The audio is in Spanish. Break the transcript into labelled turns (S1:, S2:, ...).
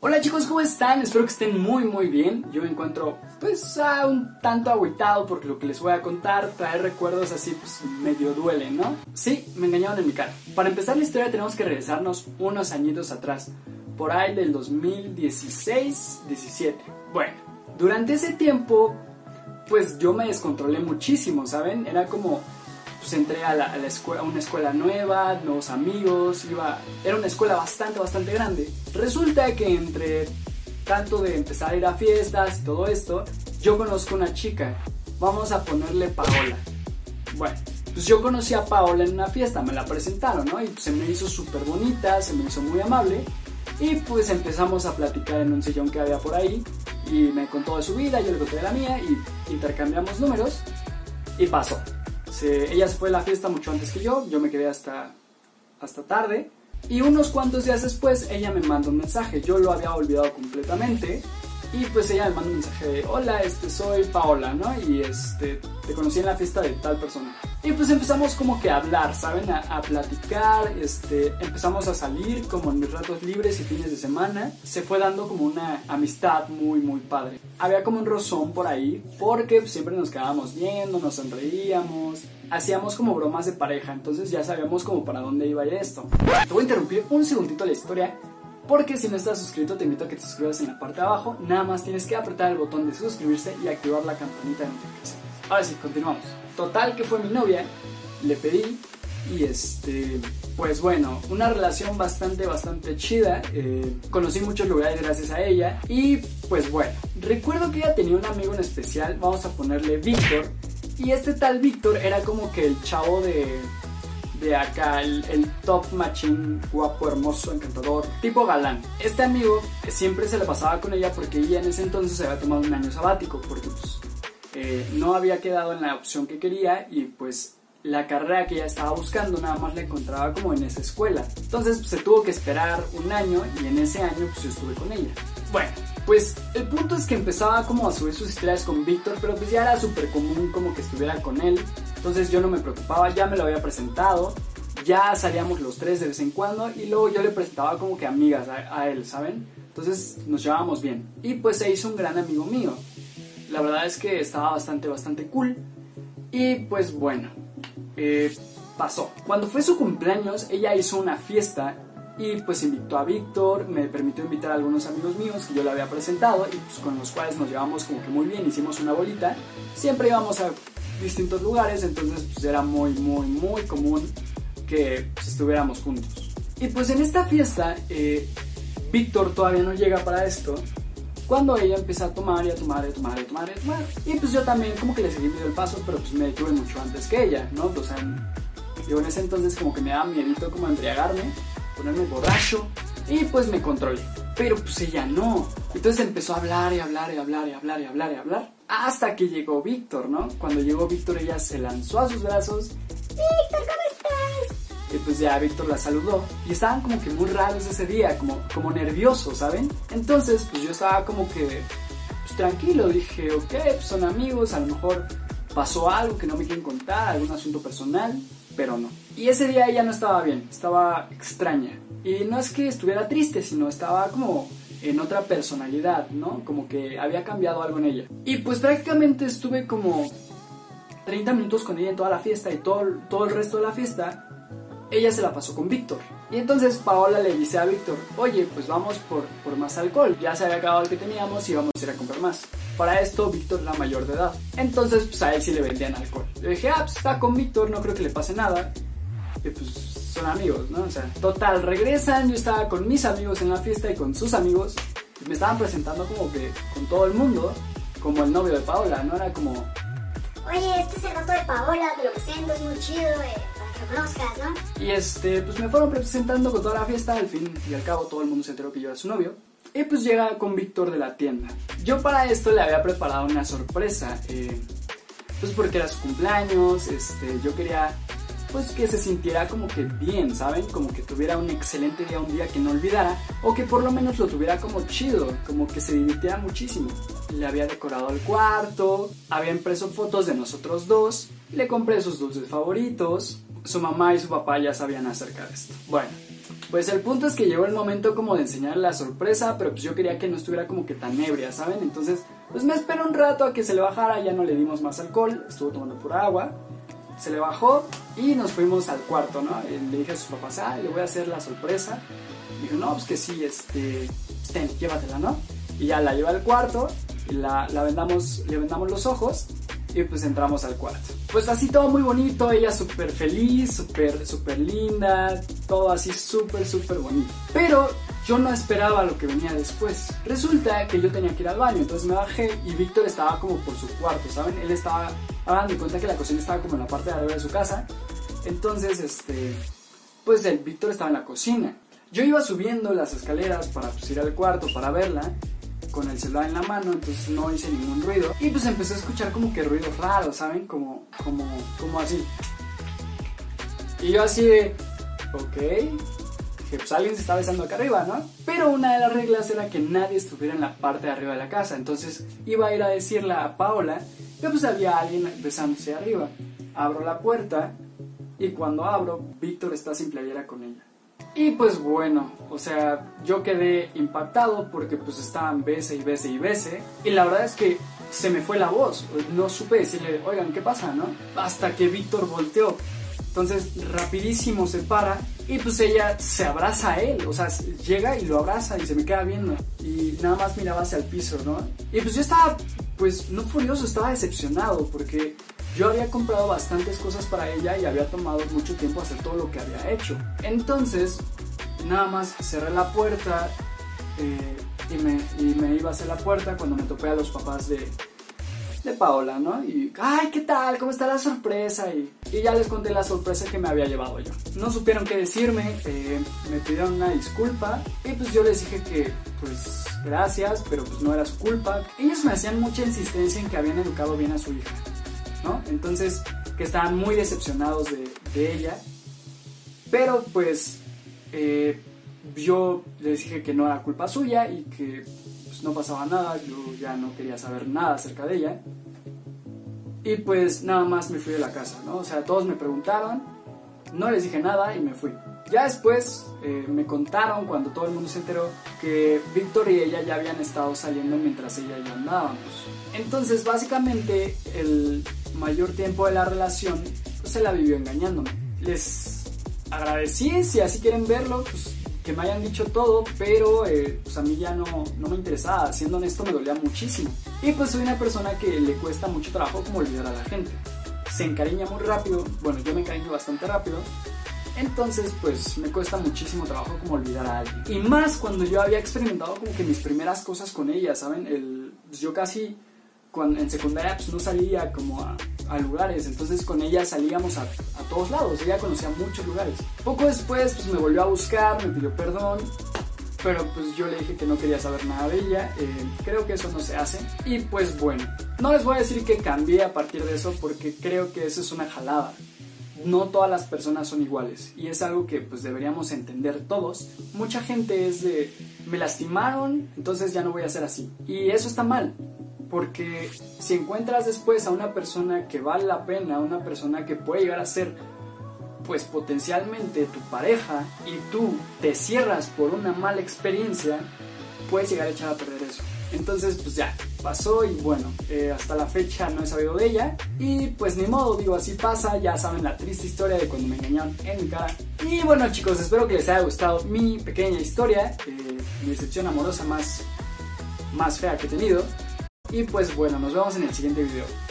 S1: Hola chicos, ¿cómo están? Espero que estén muy muy bien. Yo me encuentro pues un tanto agüitado porque lo que les voy a contar trae recuerdos así pues medio duelen, ¿no? Sí, me engañaron en mi cara. Para empezar la historia tenemos que regresarnos unos añitos atrás, por ahí del 2016-17. Bueno, durante ese tiempo pues yo me descontrolé muchísimo, ¿saben? Era como pues entré a, una escuela nueva, nuevos amigos, iba, era una escuela bastante, bastante grande. Resulta que entre tanto de empezar a ir a fiestas y todo esto, yo conozco una chica, vamos a ponerle Paola. Bueno, pues yo conocí a Paola en una fiesta, me la presentaron, ¿no? Y se me hizo súper bonita, se me hizo muy amable. Y pues empezamos a platicar en un sillón que había por ahí. Y me contó de su vida, yo le conté de la mía y intercambiamos números. Y pasó ella se fue a la fiesta mucho antes que yo, yo me quedé hasta, hasta tarde. Y unos cuantos días después ella me mandó un mensaje, yo lo había olvidado completamente. Y pues ella me mandó un mensaje de, hola, este, soy Paola, ¿no? Y este, te conocí en la fiesta de tal persona. Y pues empezamos como que a hablar, ¿saben? A, platicar, este, empezamos a salir como en mis ratos libres y fines de semana. Se fue dando como una amistad muy, muy padre. Había como un rozón por ahí, porque siempre nos quedábamos viendo, nos sonreíamos, hacíamos como bromas de pareja, entonces ya sabíamos como para dónde iba esto. Te voy a interrumpir un segundito la historia porque si no estás suscrito te invito a que te suscribas en la parte de abajo, nada más tienes que apretar el botón de suscribirse y activar la campanita de notificaciones. Ahora sí, continuamos. Total que fue mi novia, le pedí y este, pues bueno, una relación bastante, bastante chida. Eh, conocí muchos lugares gracias a ella. Y pues bueno, recuerdo que ella tenía un amigo en especial, vamos a ponerle Víctor. Y este tal Víctor era como que el chavo de, de acá, el, top machín, guapo, hermoso, encantador, tipo galán. Este amigo siempre se le pasaba con ella porque ella en ese entonces se había tomado un año sabático, porque pues eh, no había quedado en la opción que quería y pues la carrera que ella estaba buscando nada más la encontraba como en esa escuela. Entonces pues, se tuvo que esperar un año y en ese año pues yo estuve con ella. Bueno, pues el punto es que empezaba como a subir sus historias con Víctor, pero pues ya era súper común como que estuviera con él. Entonces yo no me preocupaba, ya me lo había presentado, ya salíamos los tres de vez en cuando y luego yo le presentaba como que amigas a, él, ¿saben? Entonces nos llevábamos bien. Y pues se hizo un gran amigo mío. La verdad es que estaba bastante, bastante cool. Y pues bueno, eh, pasó. Cuando fue su cumpleaños, ella hizo una fiesta y pues invitó a Víctor, me permitió invitar a algunos amigos míos que yo le había presentado y pues con los cuales nos llevamos como que muy bien, hicimos una bolita. Siempre íbamos a distintos lugares, entonces pues era muy, muy, muy común que pues, estuviéramos juntos. Y pues en esta fiesta, eh, Víctor todavía no llega para esto, cuando ella empieza a tomar y a tomar y a tomar y a tomar y a tomar. Y pues yo también como que le seguí medio el paso, pero pues me detuve mucho antes que ella, ¿no? O sea, yo en ese entonces como que me daba miedito como embriagarme ponerme borracho y pues me controlé. Pero pues ella no. Entonces empezó a hablar y hablar y hablar y hablar y hablar y hablar. Hasta que llegó Víctor, ¿no? Cuando llegó Víctor ella se lanzó a sus brazos. Víctor, ¿cómo? Y pues ya Víctor la saludó. Y estaban como que muy raros ese día, como, como nerviosos, ¿saben? Entonces pues yo estaba como que pues, tranquilo. Dije, ok, pues son amigos, a lo mejor pasó algo que no me quieren contar, algún asunto personal pero no. Y ese día ella no estaba bien, estaba extraña. Y no es que estuviera triste, sino estaba como en otra personalidad, ¿no? Como que había cambiado algo en ella. Y pues prácticamente estuve como 30 minutos con ella en toda la fiesta y todo, todo el resto de la fiesta, ella se la pasó con Víctor. Y entonces Paola le dice a Víctor, oye, pues vamos por, por más alcohol, ya se había acabado el que teníamos y vamos a ir a comprar más. Para esto, Víctor era mayor de edad. Entonces, pues a él sí le vendían alcohol. Le dije, ah, pues está con Víctor, no creo que le pase nada. Y pues son amigos, ¿no? O sea, total, regresan, yo estaba con mis amigos en la fiesta y con sus amigos. Y me estaban presentando como que con todo el mundo, como el novio de Paola, ¿no? Era como...
S2: Oye, este es el gato de Paola, te lo presento, es muy chido, eh, conozcas, ¿no?
S1: Y este, pues me fueron presentando con toda la fiesta, al fin y al cabo todo el mundo se enteró que yo era su novio. Y pues llega con Víctor de la tienda. Yo para esto le había preparado una sorpresa. Eh, pues porque era su cumpleaños, este, yo quería pues que se sintiera como que bien, ¿saben? Como que tuviera un excelente día, un día que no olvidara, o que por lo menos lo tuviera como chido, como que se divirtiera muchísimo. Le había decorado el cuarto, había impreso fotos de nosotros dos, le compré sus dulces favoritos, su mamá y su papá ya sabían acerca de esto. Bueno, Pues el punto es que llegó el momento como de enseñarle la sorpresa, pero pues yo quería que no estuviera como que tan ebria, ¿saben? Entonces, pues me esperó un rato a que se le bajara, ya no le dimos más alcohol, estuvo tomando pura agua, se le bajó y nos fuimos al cuarto, ¿no? Le dije a sus papás, ah, le voy a hacer la sorpresa. Dijo, no, pues que sí, este, ten, llévatela, ¿no? Y ya la lleva al cuarto, la vendamos, le vendamos los ojos y pues entramos al cuarto. Pues así todo muy bonito, ella súper feliz, súper, súper linda, todo así súper, súper bonito. Pero yo no esperaba lo que venía después. Resulta que yo tenía que ir al baño, entonces me bajé y Víctor estaba como por su cuarto, ¿saben? Él estaba, hagan de cuenta que la cocina estaba como en la parte de arriba de su casa. Entonces, este, pues el Víctor estaba en la cocina. Yo iba subiendo las escaleras para pues, ir al cuarto para verla con el celular en la mano, entonces no hice ningún ruido. Y pues empecé a escuchar como que ruidos raros, ¿saben? Como, como, como así. Y yo así de, ok, que pues alguien se está besando acá arriba, ¿no? Pero una de las reglas era que nadie estuviera en la parte de arriba de la casa, entonces iba a ir a decirle a Paola que pues había alguien besándose arriba. Abro la puerta y cuando abro, Víctor está sin playera con ella. Y pues bueno, o sea, yo quedé impactado porque pues estaban bese y bese y bese. Y la verdad es que se me fue la voz. No supe decirle, oigan, ¿qué pasa, no? Hasta que Víctor volteó. Entonces, rapidísimo se para y pues ella se abraza a él. O sea, llega y lo abraza y se me queda viendo. Y nada más miraba hacia el piso, ¿no? Y pues yo estaba, pues no furioso, estaba decepcionado porque yo había comprado bastantes cosas para ella y había tomado mucho tiempo hacer todo lo que había hecho. Entonces, nada más cerré la puerta eh, y, me, y, me, iba hacia la puerta cuando me topé a los papás de, de Paola, ¿no? Y, ay, ¿qué tal? ¿Cómo está la sorpresa? Y, y, ya les conté la sorpresa que me había llevado yo. No supieron qué decirme, eh, me pidieron una disculpa y pues yo les dije que, pues, gracias, pero pues no era su culpa. Ellos me hacían mucha insistencia en que habían educado bien a su hija. ¿No? Entonces, que estaban muy decepcionados de, ella. Pero pues eh, yo les dije que no era culpa suya y que pues, no pasaba nada, yo ya no quería saber nada acerca de ella. Y pues nada más me fui de la casa, ¿no? O sea, todos me preguntaron, no les dije nada y me fui. Ya después eh, me contaron, cuando todo el mundo se enteró, que Víctor y ella ya habían estado saliendo mientras ella y yo andábamos. Entonces, básicamente, el mayor tiempo de la relación pues, se la vivió engañándome. Les agradecí, si así quieren verlo, pues que me hayan dicho todo, pero eh, pues a mí ya no, no me interesaba, siendo honesto me dolía muchísimo. Y pues soy una persona que le cuesta mucho trabajo como olvidar a la gente. Se encariña muy rápido, bueno yo me encariño bastante rápido, entonces, pues me cuesta muchísimo trabajo como olvidar a alguien. Y más cuando yo había experimentado como que mis primeras cosas con ella, ¿saben? El, pues, yo casi cuando, en secundaria pues no salía como a, a lugares, entonces con ella salíamos a, a, todos lados, ella conocía muchos lugares. Poco después pues me volvió a buscar, me pidió perdón, pero pues yo le dije que no quería saber nada de ella, eh, creo que eso no se hace. Y pues bueno, no les voy a decir que cambié a partir de eso porque creo que eso es una jalada no todas las personas son iguales y es algo que pues deberíamos entender todos. Mucha gente es de me lastimaron, entonces ya no voy a ser así. Y eso está mal, porque si encuentras después a una persona que vale la pena, una persona que puede llegar a ser pues potencialmente tu pareja y tú te cierras por una mala experiencia, puedes llegar a echar a perder eso. Entonces, pues ya, pasó y bueno, eh, hasta la fecha no he sabido de ella. Y pues ni modo, digo, así pasa, ya saben la triste historia de cuando me engañaron en mi cara. Y bueno chicos, espero que les haya gustado mi pequeña historia, eh, mi decepción amorosa más, más fea que he tenido. Y pues bueno, nos vemos en el siguiente video.